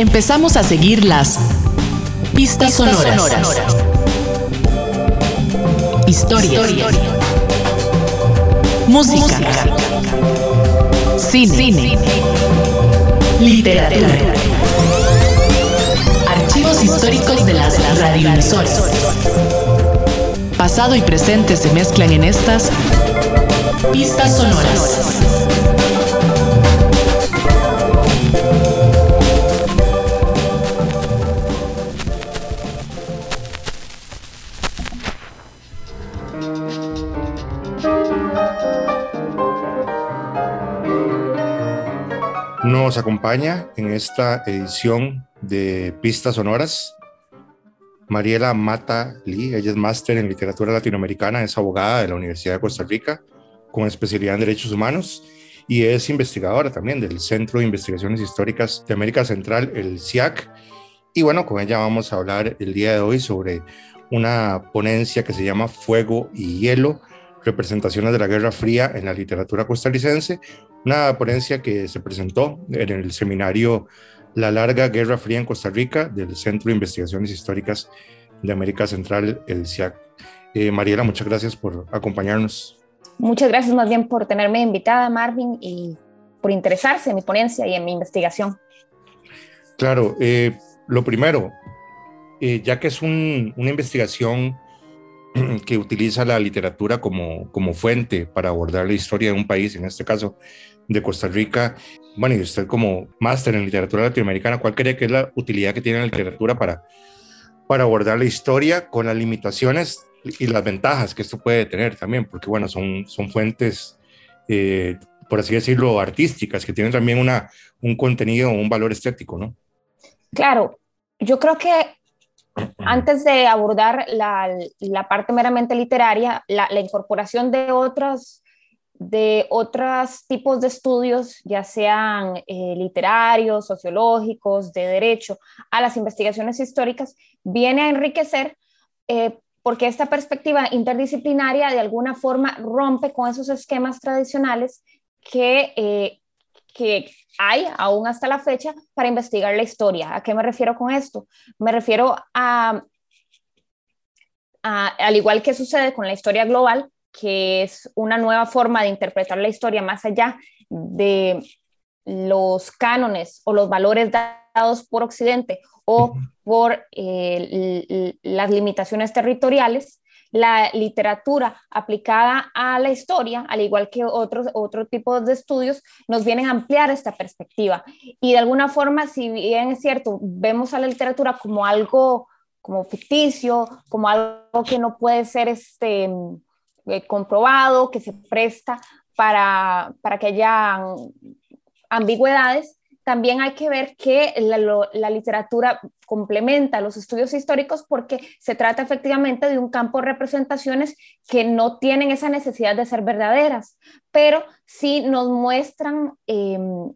empezamos a seguir las pistas, sonoras. Historia. Música. Cine. Literatura. Archivos históricos de las radioemisoras. Pasado y presente se mezclan en estas pistas sonoras. Acompaña en esta edición de Pistas Sonoras Mariela Mata Lee. Ella es máster en literatura latinoamericana, es abogada de la Universidad de Costa Rica con especialidad en derechos humanos y es investigadora también del Centro de Investigaciones Históricas de América Central, el CIAC. Y bueno, con ella vamos a hablar el día de hoy sobre una ponencia que se llama Fuego y Hielo, representaciones de la Guerra Fría en la literatura costarricense, una ponencia que se presentó en el seminario La larga Guerra Fría en Costa Rica del Centro de Investigaciones Históricas de América Central, el CIAC. Eh, Mariela, muchas gracias por acompañarnos. Muchas gracias más bien por tenerme invitada, Marvin, y por interesarse en mi ponencia y en mi investigación. Claro, eh, lo primero, eh, ya que es una investigación que utiliza la literatura como, como fuente para abordar la historia de un país, en este caso de Costa Rica. Bueno, y usted como máster en literatura latinoamericana, ¿cuál cree que es la utilidad que tiene la literatura para, para abordar la historia con las limitaciones y las ventajas que esto puede tener también? Porque, bueno, son, son fuentes, eh, por así decirlo, artísticas, que tienen también una, un contenido, un valor estético, ¿no? Claro, yo creo que antes de abordar la, la parte meramente literaria, la, incorporación de otros, de otros tipos de estudios, ya sean eh, literarios, sociológicos, de derecho, a las investigaciones históricas, viene a enriquecer eh, porque esta perspectiva interdisciplinaria de alguna forma rompe con esos esquemas tradicionales que, eh, que hay aún hasta la fecha para investigar la historia. ¿A qué me refiero con esto? Me refiero a, a al igual que sucede con la historia global, que es una nueva forma de interpretar la historia más allá de los cánones o los valores dados por Occidente o por eh, las limitaciones territoriales, la literatura aplicada a la historia, al igual que otros otro tipos de estudios, nos vienen a ampliar esta perspectiva. Y de alguna forma, si bien es cierto, vemos a la literatura como algo como ficticio, como algo que no puede ser este, eh, comprobado, que se presta para, para que haya ambigüedades, también hay que ver que la, literatura complementa los estudios históricos porque se trata efectivamente de un campo de representaciones que no tienen esa necesidad de ser verdaderas, pero sí nos muestran em,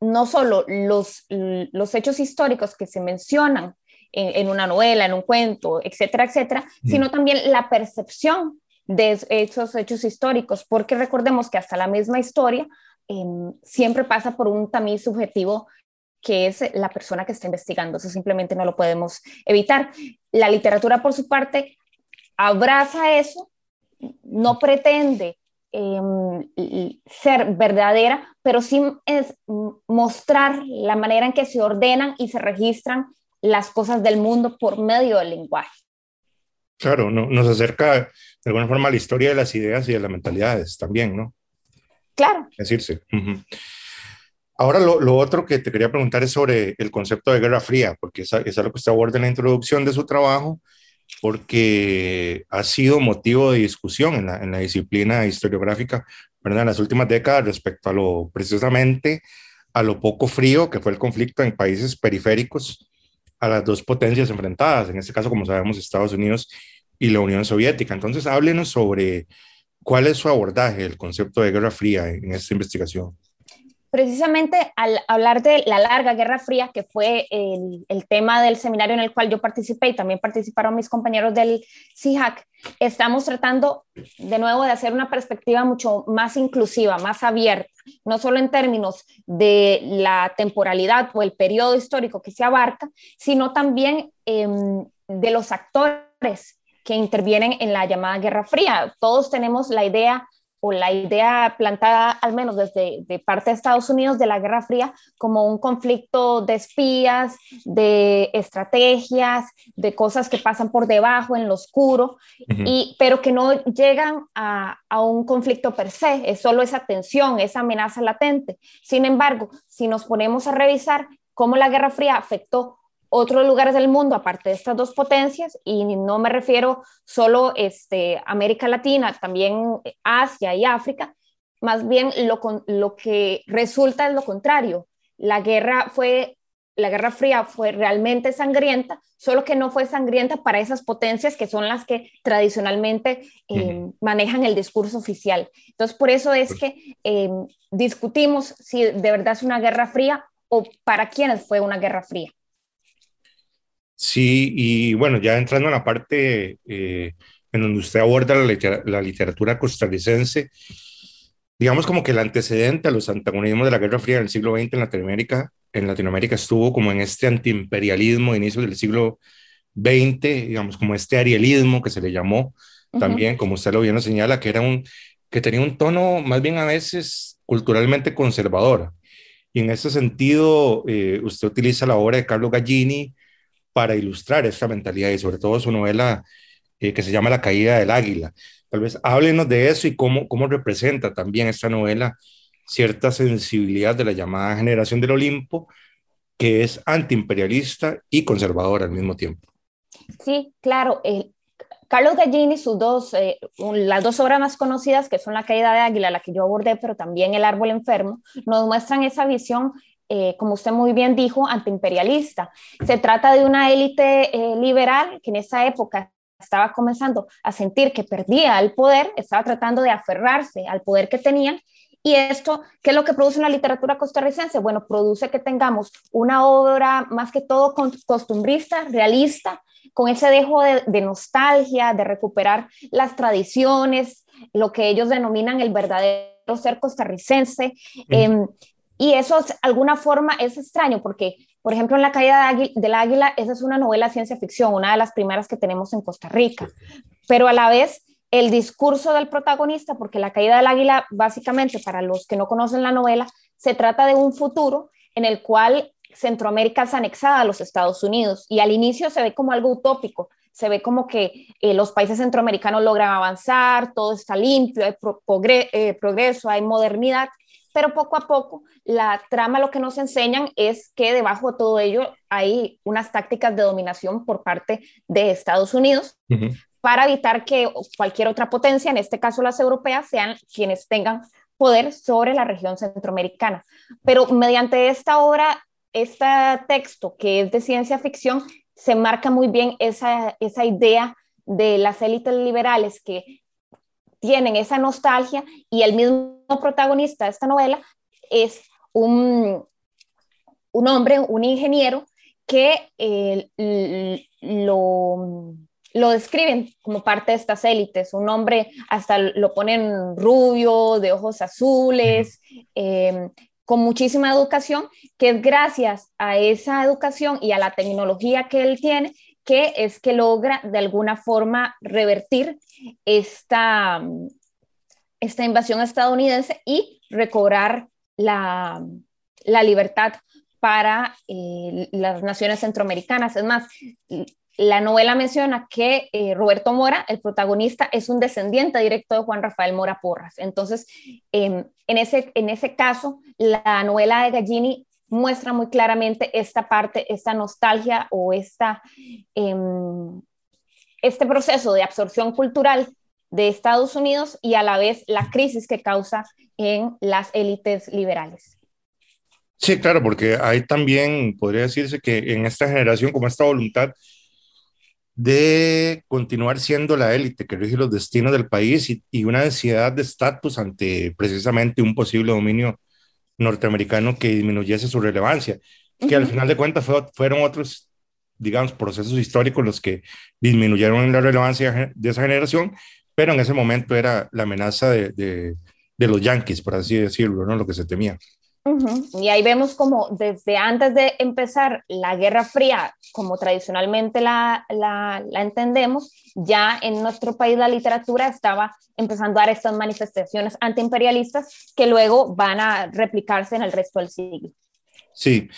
no solo los, los hechos históricos que se mencionan en, una novela, en un cuento, etcétera, etcétera, mm. sino también la percepción de esos hechos históricos, porque recordemos que hasta la misma historia em, siempre pasa por un tamiz subjetivo que es la persona que está investigando, eso simplemente no lo podemos evitar. La literatura, por su parte, abraza eso, no pretende em, ser verdadera, pero sí es mostrar la manera en que se ordenan y se registran las cosas del mundo por medio del lenguaje. Claro, no, nos acerca de alguna forma a la historia de las ideas y de las mentalidades también, ¿no? Claro. Decirse. Ahora, lo, otro que te quería preguntar es sobre el concepto de Guerra Fría, porque es, es algo que usted aborda en la introducción de su trabajo, porque ha sido motivo de discusión en la, disciplina historiográfica ¿verdad? en las últimas décadas respecto a lo precisamente a lo poco frío que fue el conflicto en países periféricos a las dos potencias enfrentadas, en este caso, como sabemos, Estados Unidos y la Unión Soviética. Entonces, háblenos sobre cuál es su abordaje del concepto de Guerra Fría en esta investigación. Precisamente al hablar de la larga Guerra Fría, que fue el, tema del seminario en el cual yo participé y también participaron mis compañeros del CIHAC, estamos tratando de nuevo de hacer una perspectiva mucho más inclusiva, más abierta, no solo en términos de la temporalidad o el periodo histórico que se abarca, sino también em, de los actores que intervienen en la llamada Guerra Fría. Todos tenemos la idea o la idea plantada, al menos desde de parte de Estados Unidos, de la Guerra Fría como un conflicto de espías, de estrategias, de cosas que pasan por debajo, en lo oscuro, y, pero que no llegan a, a, un conflicto per se, es solo esa tensión, esa amenaza latente. Sin embargo, si nos ponemos a revisar cómo la Guerra Fría afectó otros lugares del mundo, aparte de estas dos potencias, y no me refiero solo este, América Latina, también Asia y África, más bien lo, lo que resulta es lo contrario. La guerra fue, la Guerra Fría fue realmente sangrienta, solo que no fue sangrienta para esas potencias que son las que tradicionalmente eh, manejan el discurso oficial. Entonces, por eso es pues que eh, discutimos si de verdad es una guerra fría o para quiénes fue una guerra fría. Sí, y bueno, ya entrando en la parte eh, en donde usted aborda la, literatura costarricense, digamos como que el antecedente a los antagonismos de la Guerra Fría en el siglo XX en Latinoamérica, en Latinoamérica estuvo como en este antiimperialismo de inicio del siglo XX, digamos como este arielismo que se le llamó también, como usted lo bien lo señala, que era un que tenía un tono más bien a veces culturalmente conservador. Y en ese sentido, eh, usted utiliza la obra de Carlo Gallini, para ilustrar esta mentalidad y sobre todo su novela eh, que se llama La caída del águila. Tal vez háblenos de eso y cómo, cómo representa también esta novela cierta sensibilidad de la llamada generación del Olimpo, que es antiimperialista y conservadora al mismo tiempo. Sí, claro. Carlos Gallini, sus dos, eh, las dos obras más conocidas, que son La caída de águila, la que yo abordé, pero también El árbol enfermo, nos muestran esa visión eh, como usted muy bien dijo, antiimperialista. Se trata de una élite eh, liberal que en esa época estaba comenzando a sentir que perdía el poder, estaba tratando de aferrarse al poder que tenían. Y esto, ¿qué es lo que produce una literatura costarricense? Bueno, produce que tengamos una obra más que todo costumbrista, realista, con ese dejo de, nostalgia, de recuperar las tradiciones, lo que ellos denominan el verdadero ser costarricense. Y eso, de alguna forma, es extraño porque, por ejemplo, en La caída del águila, esa es una novela ciencia ficción, una de las primeras que tenemos en Costa Rica. Pero a la vez, el discurso del protagonista, porque La caída del águila, básicamente, para los que no conocen la novela, se trata de un futuro en el cual Centroamérica es anexada a los Estados Unidos y al inicio se ve como algo utópico, se ve como que eh, los países centroamericanos logran avanzar, todo está limpio, hay eh, progreso, hay modernidad, pero poco a poco la trama lo que nos enseñan es que debajo de todo ello hay unas tácticas de dominación por parte de Estados Unidos para evitar que cualquier otra potencia, en este caso las europeas, sean quienes tengan poder sobre la región centroamericana. Pero mediante esta obra, este texto que es de ciencia ficción, se marca muy bien esa, esa idea de las élites liberales que tienen esa nostalgia y el mismo protagonista de esta novela es un, un hombre, un ingeniero, que eh, lo, lo, describen como parte de estas élites, un hombre hasta lo ponen rubio, de ojos azules, eh, con muchísima educación, que es gracias a esa educación y a la tecnología que él tiene, que es que logra de alguna forma revertir esta, esta invasión estadounidense y recobrar la, libertad para eh, las naciones centroamericanas. Es más, la novela menciona que eh, Roberto Mora, el protagonista, es un descendiente directo de Juan Rafael Mora Porras. Entonces, em, en, ese, en ese caso, la novela de Gallini muestra muy claramente esta parte, esta nostalgia o esta, em, este proceso de absorción cultural de Estados Unidos y a la vez la crisis que causa en las élites liberales. Sí, claro, porque hay también, podría decirse que en esta generación, como esta voluntad de continuar siendo la élite que rige los destinos del país y, y una ansiedad de estatus ante precisamente un posible dominio norteamericano que disminuyese su relevancia, que al final de cuentas fueron otros, digamos, procesos históricos los que disminuyeron la relevancia de esa generación, pero en ese momento era la amenaza de, de los yanquis, por así decirlo, ¿no? Lo que se temía. Y ahí vemos como desde antes de empezar la Guerra Fría, como tradicionalmente la, la, la, entendemos, ya en nuestro país la literatura estaba empezando a dar estas manifestaciones antiimperialistas que luego van a replicarse en el resto del siglo. Sí,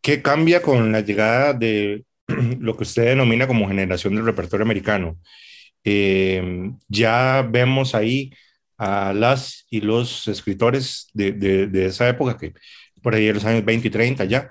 ¿qué cambia con la llegada de lo que usted denomina como generación del repertorio americano? Eh, ya vemos ahí a las y los escritores de, de, esa época, que por ahí en los años 20 y 30 ya,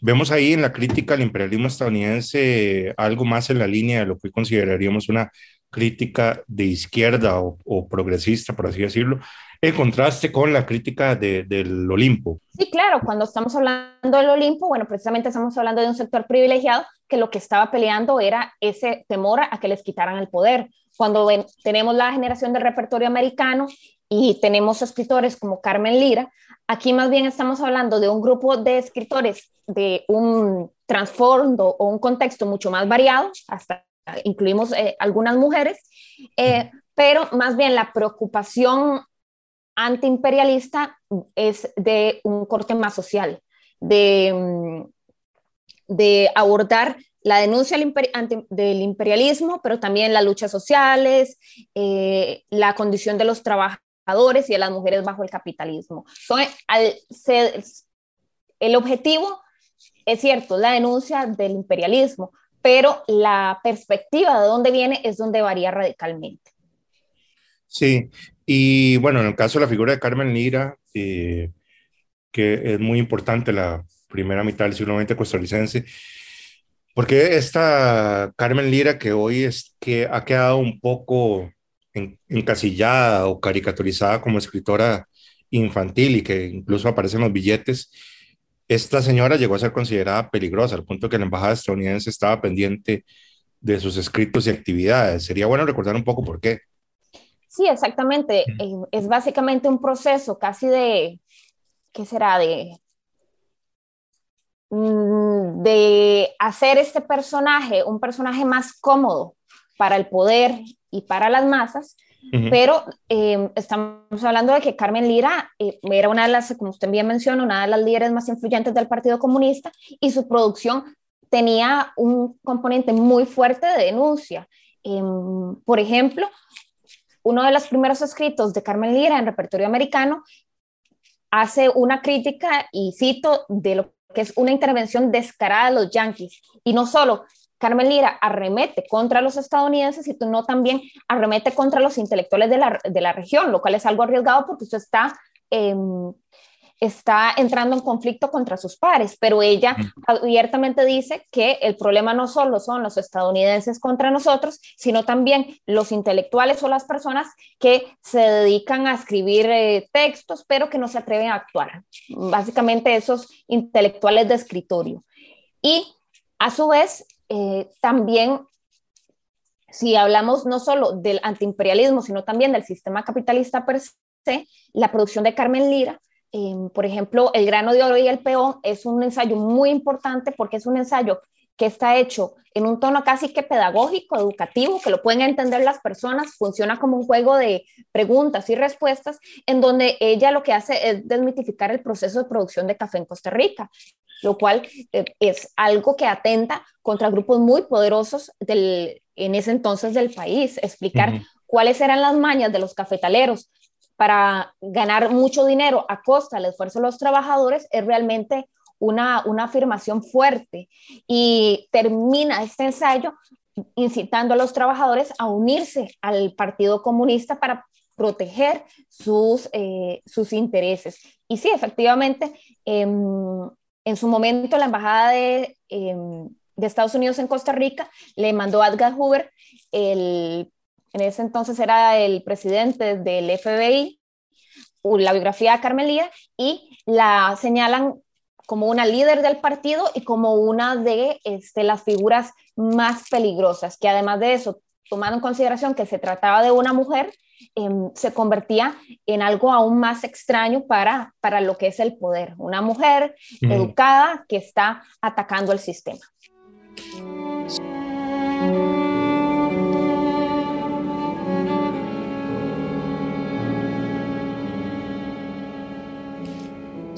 vemos ahí en la crítica al imperialismo estadounidense algo más en la línea de lo que consideraríamos una crítica de izquierda o, progresista, por así decirlo, en contraste con la crítica de, del Olimpo. Sí, claro, cuando estamos hablando del Olimpo, bueno, precisamente estamos hablando de un sector privilegiado que lo que estaba peleando era ese temor a que les quitaran el poder cuando tenemos la generación del repertorio americano y tenemos escritores como Carmen Lira, aquí más bien estamos hablando de un grupo de escritores de un trasfondo o un contexto mucho más variado, hasta incluimos eh, algunas mujeres, eh, pero más bien la preocupación antiimperialista es de un corte más social, de, mm, de abordar la denuncia del imperialismo, pero también las luchas sociales, eh, la condición de los trabajadores y de las mujeres bajo el capitalismo. el objetivo es cierto, la denuncia del imperialismo, pero la perspectiva de dónde viene es donde varía radicalmente. Sí, y bueno, en el caso de la figura de Carmen Lira, eh, que es muy importante la primera mitad del siglo XX costarricense, porque esta Carmen Lira que hoy es que ha quedado un poco encasillada o caricaturizada como escritora infantil y que incluso aparece en los billetes, esta señora llegó a ser considerada peligrosa al punto que la embajada estadounidense estaba pendiente de sus escritos y actividades. Sería bueno recordar un poco por qué. Sí, exactamente. Es básicamente un proceso casi de, ¿qué será? De de hacer este personaje un personaje más cómodo para el poder y para las masas, pero em, estamos hablando de que Carmen Lira eh, era una de las, como usted bien menciona, una de las líderes más influyentes del Partido Comunista y su producción tenía un componente muy fuerte de denuncia. Em, por ejemplo, uno de los primeros escritos de Carmen Lira en repertorio americano hace una crítica, y cito, de lo que es una intervención descarada de los yanquis. Y no solo Carmen Lira arremete contra los estadounidenses, sino también arremete contra los intelectuales de la, de la región, lo cual es algo arriesgado porque usted está em, está entrando en conflicto contra sus pares, pero ella abiertamente dice que el problema no solo son los estadounidenses contra nosotros, sino también los intelectuales o las personas que se dedican a escribir eh, textos, pero que no se atreven a actuar. Básicamente esos intelectuales de escritorio. Y a su vez, eh, también si hablamos no solo del antiimperialismo, sino también del sistema capitalista per se, la producción de Carmen Lira Em, por ejemplo, El grano de oro y el peón es un ensayo muy importante porque es un ensayo que está hecho en un tono casi que pedagógico, educativo, que lo pueden entender las personas, funciona como un juego de preguntas y respuestas, en donde ella lo que hace es desmitificar el proceso de producción de café en Costa Rica, lo cual eh, es algo que atenta contra grupos muy poderosos del, en ese entonces del país, explicar cuáles eran las mañas de los cafetaleros, para ganar mucho dinero a costa del esfuerzo de los trabajadores es realmente una, una afirmación fuerte y termina este ensayo incitando a los trabajadores a unirse al Partido Comunista para proteger sus, eh, sus intereses. Y sí, efectivamente, em, en su momento la Embajada de, em, de, Estados Unidos en Costa Rica le mandó a Edgar Hoover el en ese entonces era el presidente del FBI, la biografía de Carmelía, y la señalan como una líder del partido y como una de este, las figuras más peligrosas, que además de eso, tomando en consideración que se trataba de una mujer, em, se convertía en algo aún más extraño para, para lo que es el poder, una mujer educada que está atacando el sistema.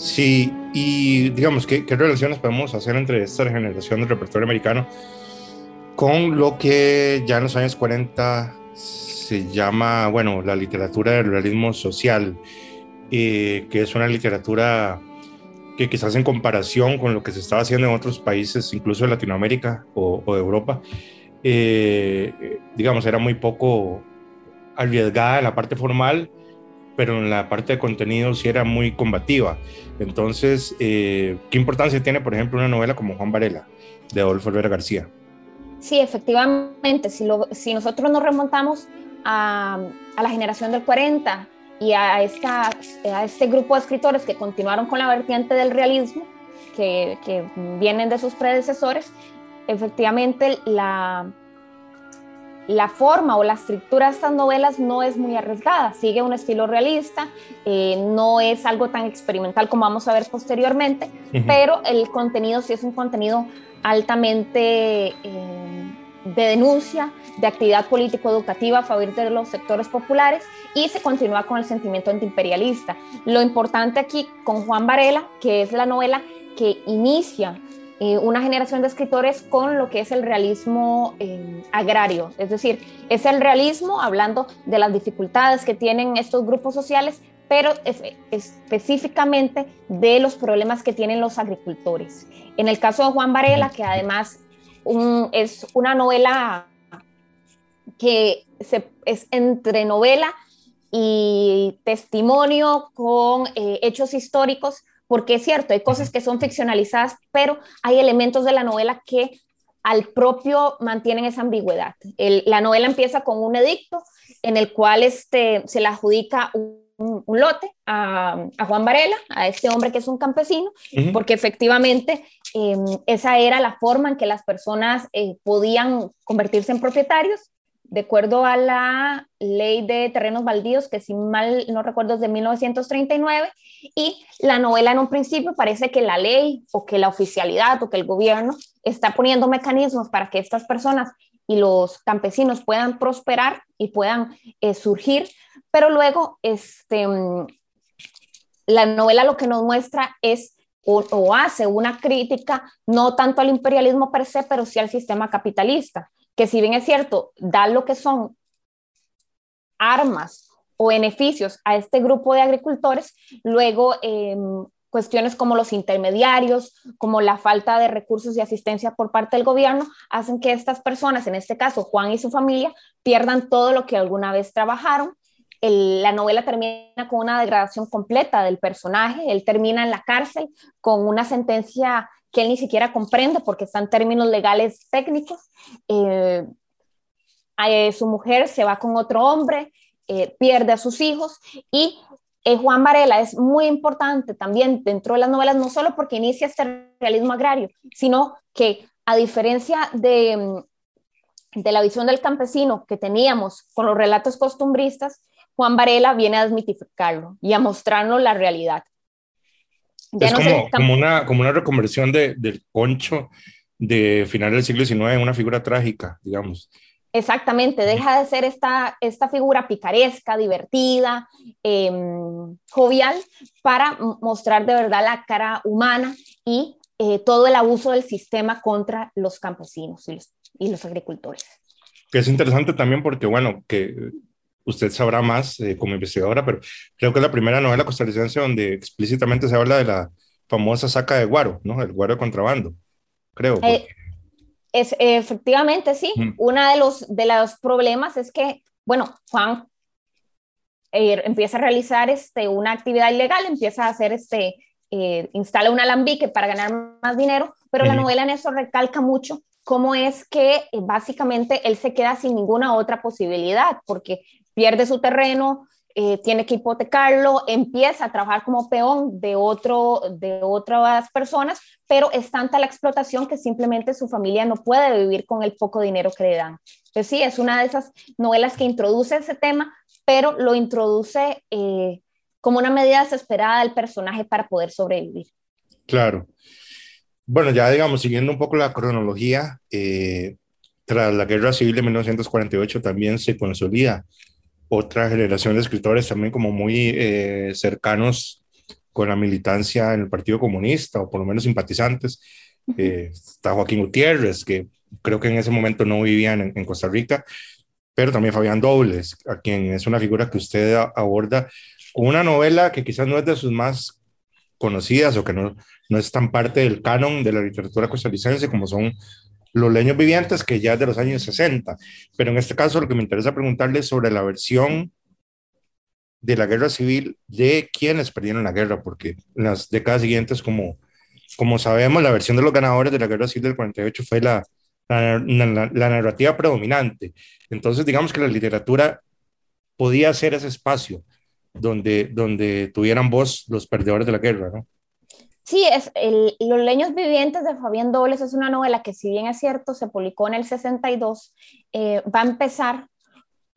Sí, y digamos, ¿qué, ¿qué, relaciones podemos hacer entre esta generación del repertorio americano con lo que ya en los años 40 se llama, bueno, la literatura del realismo social, eh, que es una literatura que quizás en comparación con lo que se estaba haciendo en otros países, incluso de Latinoamérica o, de Europa, eh, digamos, era muy poco arriesgada en la parte formal, pero en la parte de contenido sí era muy combativa. Entonces, eh, ¿qué importancia tiene, por ejemplo, una novela como Juan Varela, de Adolfo Herrera García? Sí, efectivamente, si, lo, si nosotros nos remontamos a, a, la generación del 40 y a, esta, a este grupo de escritores que continuaron con la vertiente del realismo, que, que vienen de sus predecesores, efectivamente la, la forma o la estructura de estas novelas no es muy arriesgada, sigue un estilo realista, eh, no es algo tan experimental como vamos a ver posteriormente, uh -huh. pero el contenido sí es un contenido altamente eh, de denuncia, de actividad político-educativa a favor de los sectores populares y se continúa con el sentimiento antiimperialista. Lo importante aquí con Juan Varela, que es la novela que inicia eh, una generación de escritores con lo que es el realismo eh, agrario, es decir, es el realismo hablando de las dificultades que tienen estos grupos sociales, pero es, específicamente de los problemas que tienen los agricultores. En el caso de Juan Varela, que además es una novela que es entre novela y testimonio con eh, hechos históricos, porque es cierto, hay cosas que son ficcionalizadas, pero hay elementos de la novela que al propio mantienen esa ambigüedad. El, la novela empieza con un edicto en el cual este, se le adjudica un, un lote a, a, Juan Varela, a este hombre que es un campesino, uh -huh. porque efectivamente eh, esa era la forma en que las personas eh, podían convertirse en propietarios de acuerdo a la ley de terrenos baldíos, que si mal no recuerdo es de 1939, y la novela en un principio parece que la ley o que la oficialidad o que el gobierno está poniendo mecanismos para que estas personas y los campesinos puedan prosperar y puedan eh, surgir, pero luego este, la novela lo que nos muestra es o, o hace una crítica no tanto al imperialismo per se, pero sí al sistema capitalista que si bien es cierto, da lo que son armas o beneficios a este grupo de agricultores, luego eh, cuestiones como los intermediarios, como la falta de recursos y asistencia por parte del gobierno, hacen que estas personas, en este caso Juan y su familia, pierdan todo lo que alguna vez trabajaron. El, la novela termina con una degradación completa del personaje, él termina en la cárcel con una sentencia que él ni siquiera comprende porque están términos legales técnicos. Eh, eh, su mujer se va con otro hombre, eh, pierde a sus hijos y eh, Juan Varela es muy importante también dentro de las novelas, no solo porque inicia este realismo agrario, sino que a diferencia de, de la visión del campesino que teníamos con los relatos costumbristas, Juan Varela viene a desmitificarlo y a mostrarnos la realidad. Ya es no como, una, como una reconversión de, del concho de final del siglo XIX en una figura trágica, digamos. Exactamente, deja de ser esta, esta figura picaresca, divertida, eh, jovial, para mostrar de verdad la cara humana y eh, todo el abuso del sistema contra los campesinos y los, y los agricultores. Que es interesante también porque, bueno, que usted sabrá más eh, como investigadora, pero creo que es la primera novela costarricense donde explícitamente se habla de la famosa saca de guaro, ¿no? El guaro de contrabando, creo. Eh, es, efectivamente, sí. Mm. Uno de los, de los problemas es que, bueno, Juan eh, empieza a realizar este, una actividad ilegal, empieza a hacer este, eh, instala un alambique para ganar más dinero, pero la novela en eso recalca mucho cómo es que eh, básicamente él se queda sin ninguna otra posibilidad, porque pierde su terreno, eh, tiene que hipotecarlo, empieza a trabajar como peón de, otro, de otras personas, pero es tanta la explotación que simplemente su familia no puede vivir con el poco dinero que le dan. Entonces sí, es una de esas novelas que introduce ese tema, pero lo introduce eh, como una medida desesperada del personaje para poder sobrevivir. Claro. Bueno, ya digamos, siguiendo un poco la cronología, eh, tras la Guerra Civil de 1948 también se consolida otra generación de escritores también como muy eh, cercanos con la militancia en el Partido Comunista, o por lo menos simpatizantes. Eh, está Joaquín Gutiérrez, que creo que en ese momento no vivían en, en, Costa Rica, pero también Fabián Dobles, a quien es una figura que usted aborda con una novela que quizás no es de sus más conocidas o que no, no es tan parte del canon de la literatura costarricense como son Los leños vivientes, que ya es de los años 60. Pero en este caso lo que me interesa preguntarle es sobre la versión de la guerra civil de quienes perdieron la guerra, porque en las décadas siguientes, como, como sabemos, la versión de los ganadores de la guerra civil del 48 fue la, la, la, la narrativa predominante. Entonces, digamos que la literatura podía ser ese espacio donde, donde tuvieran voz los perdedores de la guerra, ¿no? Sí, es el, Los leños vivientes de Fabián Dobles es una novela que si bien es cierto, se publicó en el 62, eh, va a empezar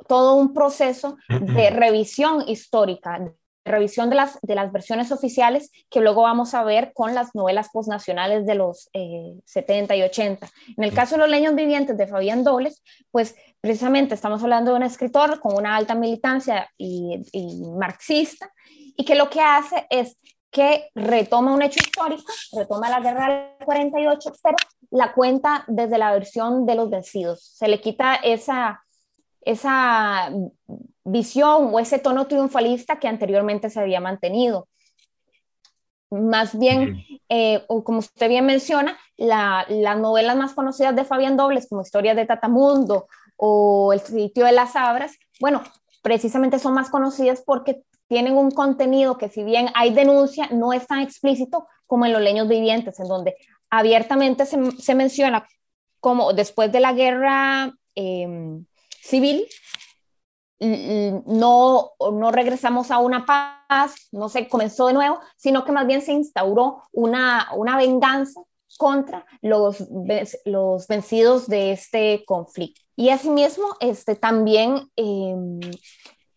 todo un proceso de revisión histórica, revisión de las, de las versiones oficiales que luego vamos a ver con las novelas postnacionales de los 70 eh, y 80. En el caso de Los leños vivientes de Fabián Dobles, pues precisamente estamos hablando de un escritor con una alta militancia y, y marxista y que lo que hace es que retoma un hecho histórico, retoma la guerra del 48, pero la cuenta desde la versión de los vencidos. Se le quita esa, esa visión o ese tono triunfalista que anteriormente se había mantenido. Más bien, eh, como usted bien menciona, las novelas más conocidas de Fabián Dobles, como Historias de Tatamundo o El sitio de las Abras, bueno, precisamente son más conocidas porque tienen un contenido que si bien hay denuncia, no es tan explícito como en los leños vivientes, en donde abiertamente se, se menciona como después de la guerra em, civil, no, no regresamos a una paz, no se comenzó de nuevo, sino que más bien se instauró una, una venganza contra los, los vencidos de este conflicto. Y asimismo, este, también em,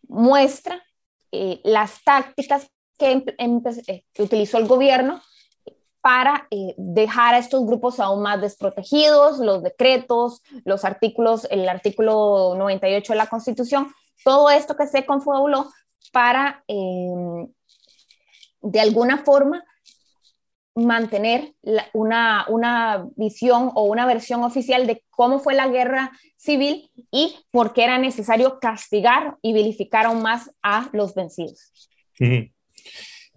muestra eh, las tácticas que, eh, que, utilizó el gobierno para eh, dejar a estos grupos aún más desprotegidos, los decretos, los artículos, el artículo 98 de la Constitución, todo esto que se confabuló para, de alguna forma, mantener una, una, visión o una versión oficial de cómo fue la guerra civil y por qué era necesario castigar y vilificar aún más a los vencidos.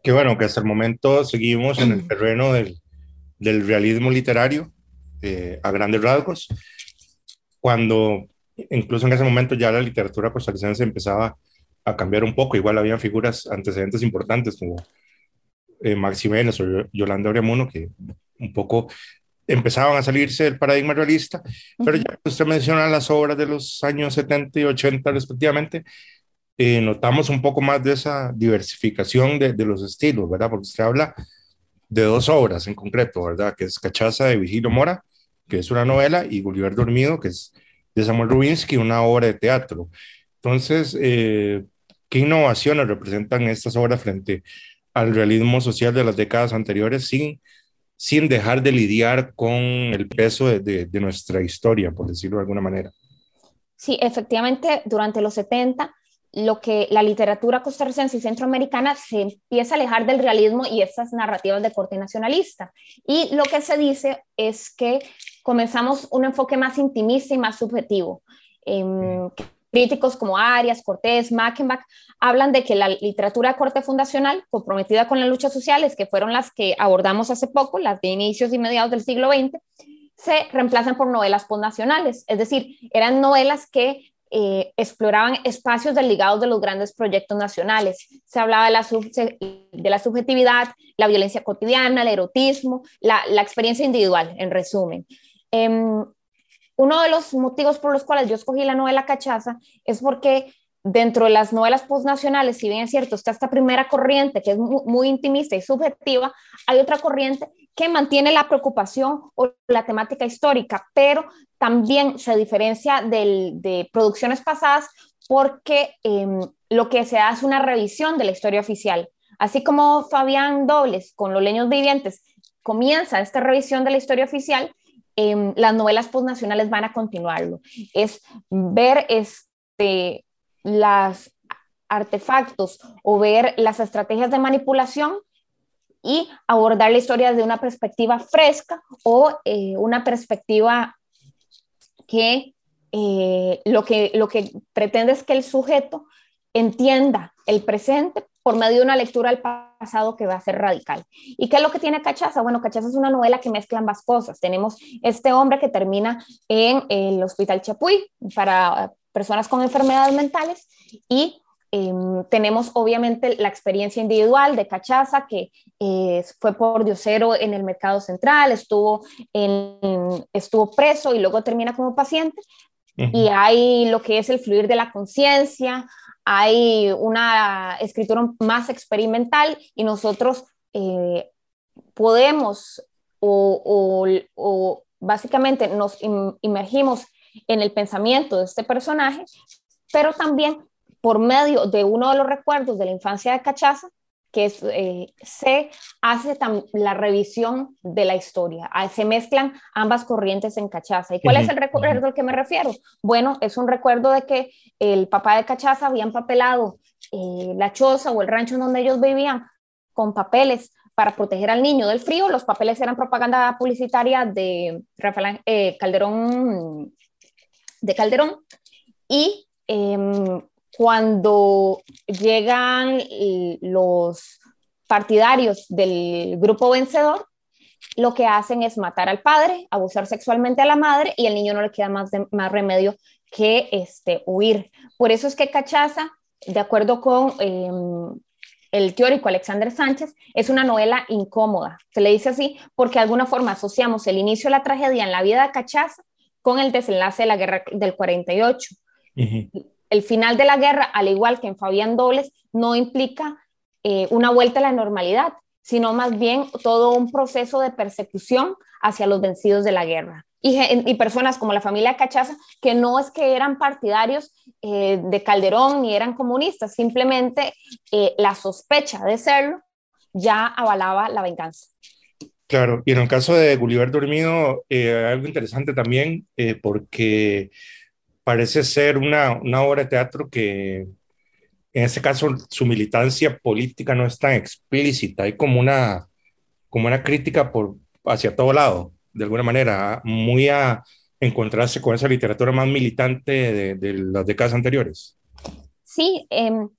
Qué bueno que hasta el momento seguimos en el terreno del, del realismo literario eh, a grandes rasgos, cuando incluso en ese momento ya la literatura costarricense empezaba a cambiar un poco, igual había figuras antecedentes importantes como eh, Menes o Yolanda Oriamuno, que un poco empezaban a salirse del paradigma realista, pero ya usted menciona las obras de los años 70 y 80 respectivamente, eh, notamos un poco más de esa diversificación de, de, los estilos, ¿verdad? Porque usted habla de dos obras en concreto, ¿verdad? Que es Cachaza de Vigilio Mora, que es una novela, y Gulliver Dormido, que es de Samuel Rubinsky, una obra de teatro. Entonces, eh, ¿qué innovaciones representan estas obras frente al realismo social de las décadas anteriores sin, sin dejar de lidiar con el peso de, de, nuestra historia, por decirlo de alguna manera. Sí, efectivamente, durante los 70, lo que la literatura costarricense y centroamericana se empieza a alejar del realismo y esas narrativas de corte nacionalista. Y lo que se dice es que comenzamos un enfoque más intimista y más subjetivo. Eh, Críticos como Arias, Cortés, Mackenbach hablan de que la literatura de corte fundacional, comprometida con las luchas sociales, que fueron las que abordamos hace poco, las de inicios y mediados del siglo XX, se reemplazan por novelas postnacionales, es decir, eran novelas que eh, exploraban espacios desligados de los grandes proyectos nacionales. Se hablaba de la, subjetividad, la violencia cotidiana, el erotismo, la, experiencia individual, en resumen. Eh, uno de los motivos por los cuales yo escogí la novela Cachaza es porque dentro de las novelas postnacionales, si bien es cierto, está esta primera corriente que es muy, intimista y subjetiva, hay otra corriente que mantiene la preocupación o la temática histórica, pero también se diferencia de producciones pasadas porque em, lo que se hace es una revisión de la historia oficial. Así como Fabián Dobles con Los Leños Vivientes comienza esta revisión de la historia oficial, Em, las novelas postnacionales van a continuarlo. Es ver este, los artefactos o ver las estrategias de manipulación y abordar la historia de una perspectiva fresca o eh, una perspectiva que, eh, lo que lo que pretende es que el sujeto entienda el presente por medio de una lectura del pasado que va a ser radical. ¿Y qué es lo que tiene Cachaza? Bueno, Cachaza es una novela que mezcla ambas cosas. Tenemos este hombre que termina en el Hospital Chapuy para personas con enfermedades mentales y em, tenemos obviamente la experiencia individual de Cachaza, que eh, fue por diosero en el mercado central, estuvo, en, estuvo preso y luego termina como paciente. Y hay lo que es el fluir de la conciencia, hay una escritura más experimental y nosotros eh, podemos o, básicamente nos imergimos en el pensamiento de este personaje, pero también por medio de uno de los recuerdos de la infancia de Cachaza, que eh, se hace la revisión de la historia. Ah, se mezclan ambas corrientes en Cachaza. ¿Y cuál es el recuerdo al que me refiero? Bueno, es un recuerdo de que el papá de Cachaza había empapelado eh, la choza o el rancho en donde ellos vivían con papeles para proteger al niño del frío. Los papeles eran propaganda publicitaria de Rafael eh, Calderón, de Calderón. Y em, cuando llegan los partidarios del grupo vencedor, lo que hacen es matar al padre, abusar sexualmente a la madre y el niño no le queda más, más remedio que este, huir. Por eso es que Cachaza, de acuerdo con em, el teórico Alexander Sánchez, es una novela incómoda. Se le dice así porque de alguna forma asociamos el inicio de la tragedia en la vida de Cachaza con el desenlace de la guerra del 48 el final de la guerra, al igual que en Fabián Dobles, no implica eh, una vuelta a la normalidad, sino más bien todo un proceso de persecución hacia los vencidos de la guerra. Y, personas como la familia Cachaza, que no es que eran partidarios eh, de Calderón ni eran comunistas, simplemente eh, la sospecha de serlo ya avalaba la venganza. Claro, y en el caso de Gulliver Dormido, hay algo interesante también, porque parece ser una, una obra de teatro que en este caso su militancia política no es tan explícita, hay como una, como una crítica por, hacia todo lado, de alguna manera, muy a encontrarse con esa literatura más militante de, de las décadas anteriores. Sí, em,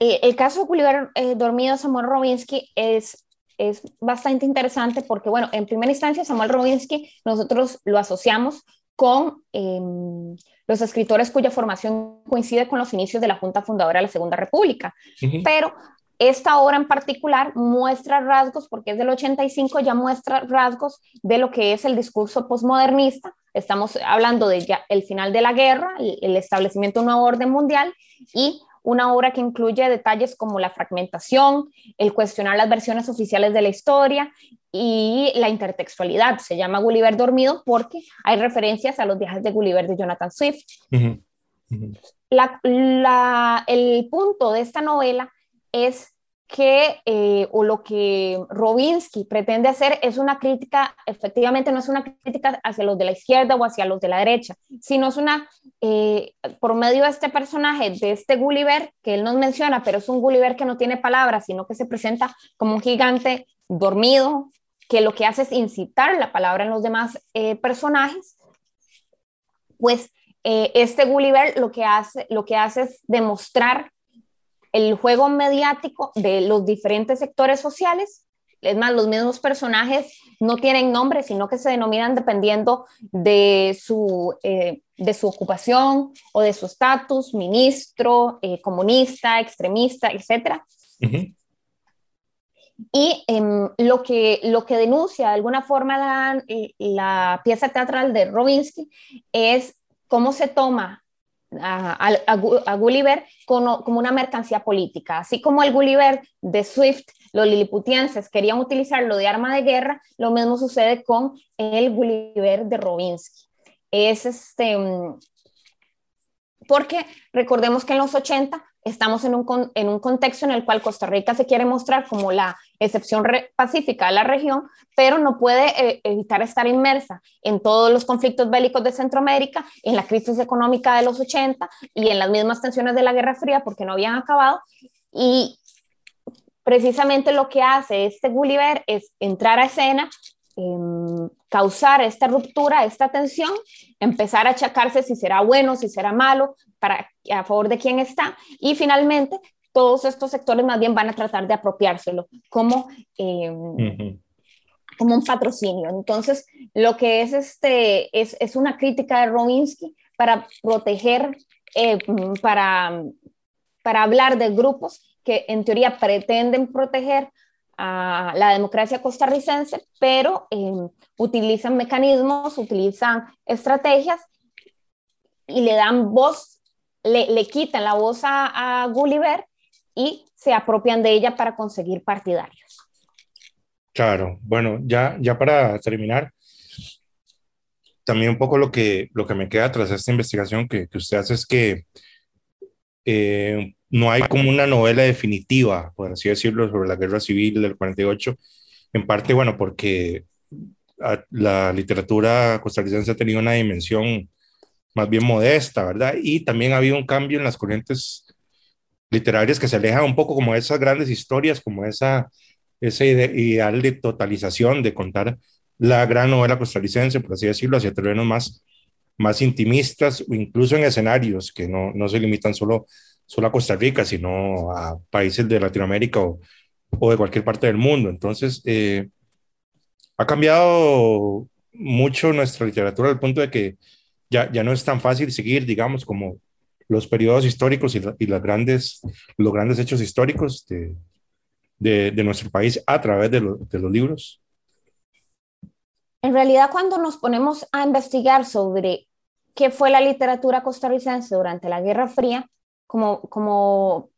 eh, el caso de Gulliver eh, Dormido Samuel Robinsky es, es bastante interesante porque, bueno, en primera instancia Samuel Robinsky nosotros lo asociamos con em, los escritores cuya formación coincide con los inicios de la Junta Fundadora de la Segunda República. Pero esta obra en particular muestra rasgos, porque es del 85, ya muestra rasgos de lo que es el discurso postmodernista. Estamos hablando de ya el final de la guerra, el establecimiento de un nuevo orden mundial y una obra que incluye detalles como la fragmentación, el cuestionar las versiones oficiales de la historia y la intertextualidad. Se llama Gulliver dormido porque hay referencias a los viajes de Gulliver de Jonathan Swift. el punto de esta novela es que, eh, o lo que Robinsky pretende hacer es una crítica, efectivamente no es una crítica hacia los de la izquierda o hacia los de la derecha, sino es una, eh, por medio de este personaje, de este Gulliver, que él nos menciona, pero es un Gulliver que no tiene palabras, sino que se presenta como un gigante dormido, que lo que hace es incitar la palabra en los demás eh, personajes, pues este Gulliver lo que hace, lo que hace es demostrar el juego mediático de los diferentes sectores sociales. Es más, los mismos personajes no tienen nombre, sino que se denominan dependiendo de su, eh, de su ocupación o de su estatus, ministro, eh, comunista, extremista, etc. Y em, lo, que, lo que denuncia de alguna forma la, la pieza teatral de Robinsky es cómo se toma a, Gulliver como, una mercancía política. Así como el Gulliver de Swift, los liliputienses querían utilizarlo de arma de guerra, lo mismo sucede con el Gulliver de Robinsky. Es este, mm, porque recordemos que en los 80 estamos en un, en un contexto en el cual Costa Rica se quiere mostrar como la excepción pacífica de la región, pero no puede eh, evitar estar inmersa en todos los conflictos bélicos de Centroamérica, en la crisis económica de los 80 y en las mismas tensiones de la Guerra Fría porque no habían acabado. Y precisamente lo que hace este Gulliver es entrar a escena, em, causar esta ruptura, esta tensión, empezar a achacarse si será bueno, si será malo, para, a favor de quién está, y finalmente todos estos sectores más bien van a tratar de apropiárselo como, em, como un patrocinio. Entonces, lo que es, este, es, es una crítica de Rowinsky para proteger, eh, para, para hablar de grupos que en teoría pretenden proteger a la democracia costarricense, pero em, utilizan mecanismos, utilizan estrategias y le dan voz, le, le quitan la voz a, a, Gulliver y se apropian de ella para conseguir partidarios. Claro, bueno, ya, ya para terminar, también un poco lo que, lo que me queda tras esta investigación que, que usted hace es que eh, no hay como una novela definitiva, por así decirlo, sobre la guerra civil del 48, en parte, bueno, porque la literatura costarricense ha tenido una dimensión más bien modesta, ¿verdad? Y también ha habido un cambio en las corrientes literarias que se alejan un poco como esas grandes historias, como esa, ese ideal de totalización, de contar la gran novela costarricense, por así decirlo, hacia terrenos más, más intimistas o incluso en escenarios que no, no se limitan solo solo a Costa Rica, sino a países de Latinoamérica o, o de cualquier parte del mundo. Entonces, eh, ha cambiado mucho nuestra literatura al punto de que ya, ya no es tan fácil seguir, digamos, como los periodos históricos y, y las grandes, los grandes hechos históricos de, de, de nuestro país a través de, lo, de los libros. En realidad, cuando nos ponemos a investigar sobre qué fue la literatura costarricense durante la Guerra Fría, como, como,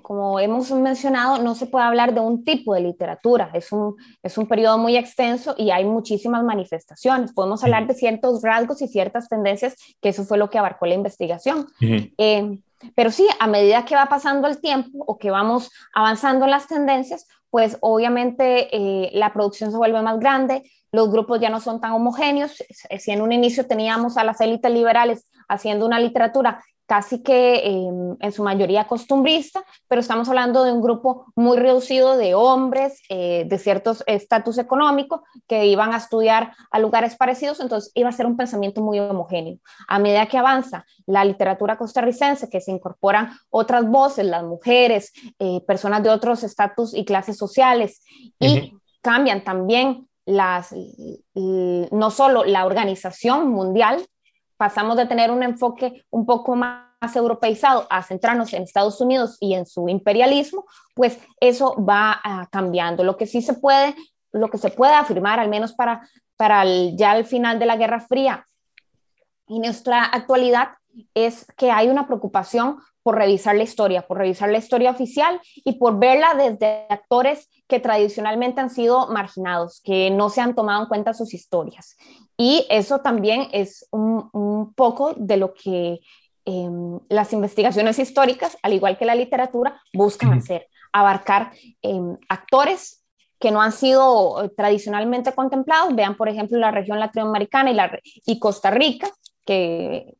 como hemos mencionado, no se puede hablar de un tipo de literatura, es un, es un periodo muy extenso y hay muchísimas manifestaciones. Podemos hablar de ciertos rasgos y ciertas tendencias, que eso fue lo que abarcó la investigación. eh, pero sí, a medida que va pasando el tiempo o que vamos avanzando en las tendencias, pues obviamente eh, la producción se vuelve más grande, los grupos ya no son tan homogéneos. Si en un inicio teníamos a las élites liberales haciendo una literatura casi que eh, en su mayoría costumbrista, pero estamos hablando de un grupo muy reducido de hombres eh, de ciertos estatus económico que iban a estudiar a lugares parecidos, entonces iba a ser un pensamiento muy homogéneo. A medida que avanza la literatura costarricense, que se incorporan otras voces, las mujeres, eh, personas de otros estatus y clases sociales, y cambian también las, no solo la organización mundial, pasamos de tener un enfoque un poco más europeizado a centrarnos en Estados Unidos y en su imperialismo, pues eso va uh, cambiando. Lo que sí se puede, lo que se puede afirmar, al menos para, para el, ya el final de la Guerra Fría y nuestra actualidad, es que hay una preocupación por revisar la historia, por revisar la historia oficial y por verla desde actores que tradicionalmente han sido marginados, que no se han tomado en cuenta sus historias. Y eso también es un, un poco de lo que eh, las investigaciones históricas, al igual que la literatura, buscan uh -huh. hacer, abarcar eh, actores que no han sido tradicionalmente contemplados. Vean, por ejemplo, la región latinoamericana y, la, y Costa Rica, que,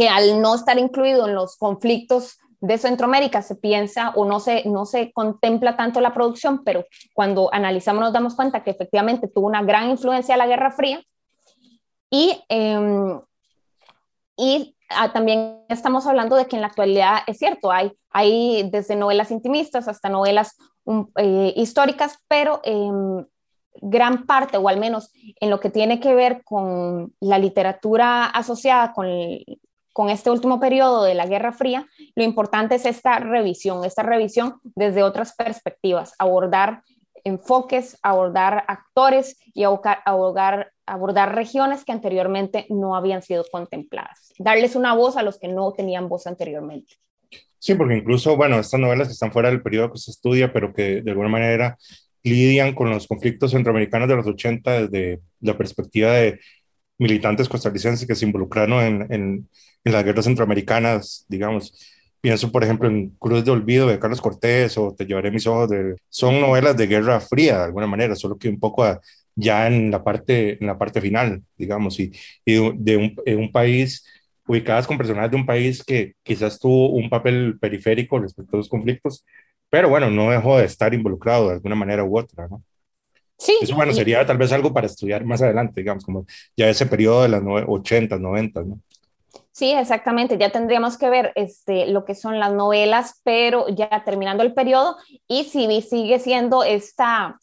que al no estar incluido en los conflictos de Centroamérica se piensa o no se, no se contempla tanto la producción, pero cuando analizamos nos damos cuenta que efectivamente tuvo una gran influencia la Guerra Fría. Y, eh, y ah, también estamos hablando de que en la actualidad es cierto, hay, hay desde novelas intimistas hasta novelas um, eh, históricas, pero eh, gran parte, o al menos en lo que tiene que ver con la literatura asociada con el, con este último periodo de la Guerra Fría, lo importante es esta revisión, esta revisión desde otras perspectivas, abordar enfoques, abordar actores y abordar, abordar regiones que anteriormente no habían sido contempladas, darles una voz a los que no tenían voz anteriormente. Sí, porque incluso, bueno, estas novelas que están fuera del periodo que se estudia, pero que de alguna manera lidian con los conflictos centroamericanos de los 80 desde la perspectiva de militantes costarricenses que se involucraron en, en, las guerras centroamericanas, digamos. Pienso, por ejemplo, en Cruz de Olvido de Carlos Cortés o Te llevaré mis ojos. De, son novelas de guerra fría, de alguna manera, solo que un poco a, ya en la parte, en la parte final, digamos, y, de un, un país, ubicadas con personajes de un país que quizás tuvo un papel periférico respecto a los conflictos, pero bueno, no dejó de estar involucrado de alguna manera u otra, ¿no? Sí. Eso, bueno, sería tal vez algo para estudiar más adelante, digamos, como ya ese periodo de las 80, 90, ¿no? Sí, exactamente. Ya tendríamos que ver este, lo que son las novelas, pero ya terminando el periodo, y si sigue siendo esta,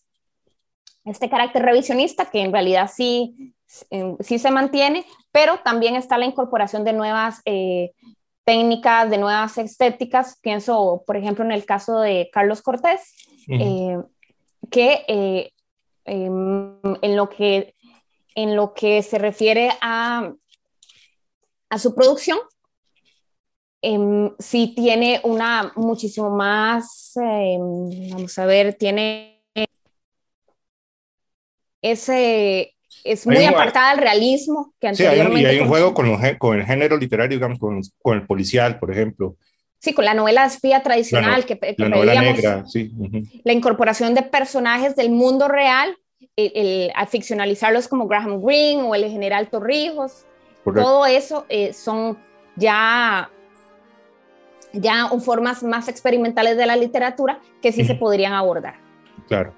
este carácter revisionista, que en realidad sí, sí se mantiene, pero también está la incorporación de nuevas eh, técnicas, de nuevas estéticas. Pienso, por ejemplo, en el caso de Carlos Cortés, eh, que eh, em, en, lo que en lo que se refiere a, a su producción, em, sí tiene una muchísimo más, em, vamos a ver, tiene ese, es muy apartada del realismo que anteriormente. Sí, y hay un juego con, con, el género literario, digamos, con, con, el policial, por ejemplo. Sí, con la novela espía tradicional que, la novela negra, sí. La incorporación de personajes del mundo real, el, a ficcionalizarlos como Graham Greene o el general Torrijos, todo eso eh, son ya ya formas más experimentales de la literatura que sí se podrían abordar. Claro.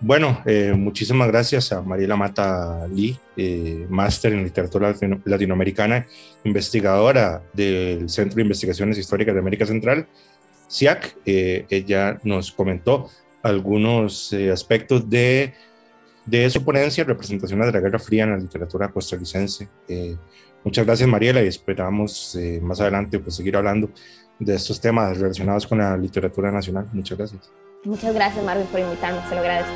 Bueno, eh, muchísimas gracias a Mariela Mata Lee, eh, máster en literatura latinoamericana, investigadora del Centro de Investigaciones Históricas de América Central, CIAC. Eh, ella nos comentó algunos aspectos de, de su ponencia, representaciones de la Guerra Fría en la literatura costarricense. muchas gracias, Mariela, y esperamos más adelante pues, seguir hablando de estos temas relacionados con la literatura nacional. Muchas gracias. Muchas gracias, Marvin, por invitarme, se lo agradezco.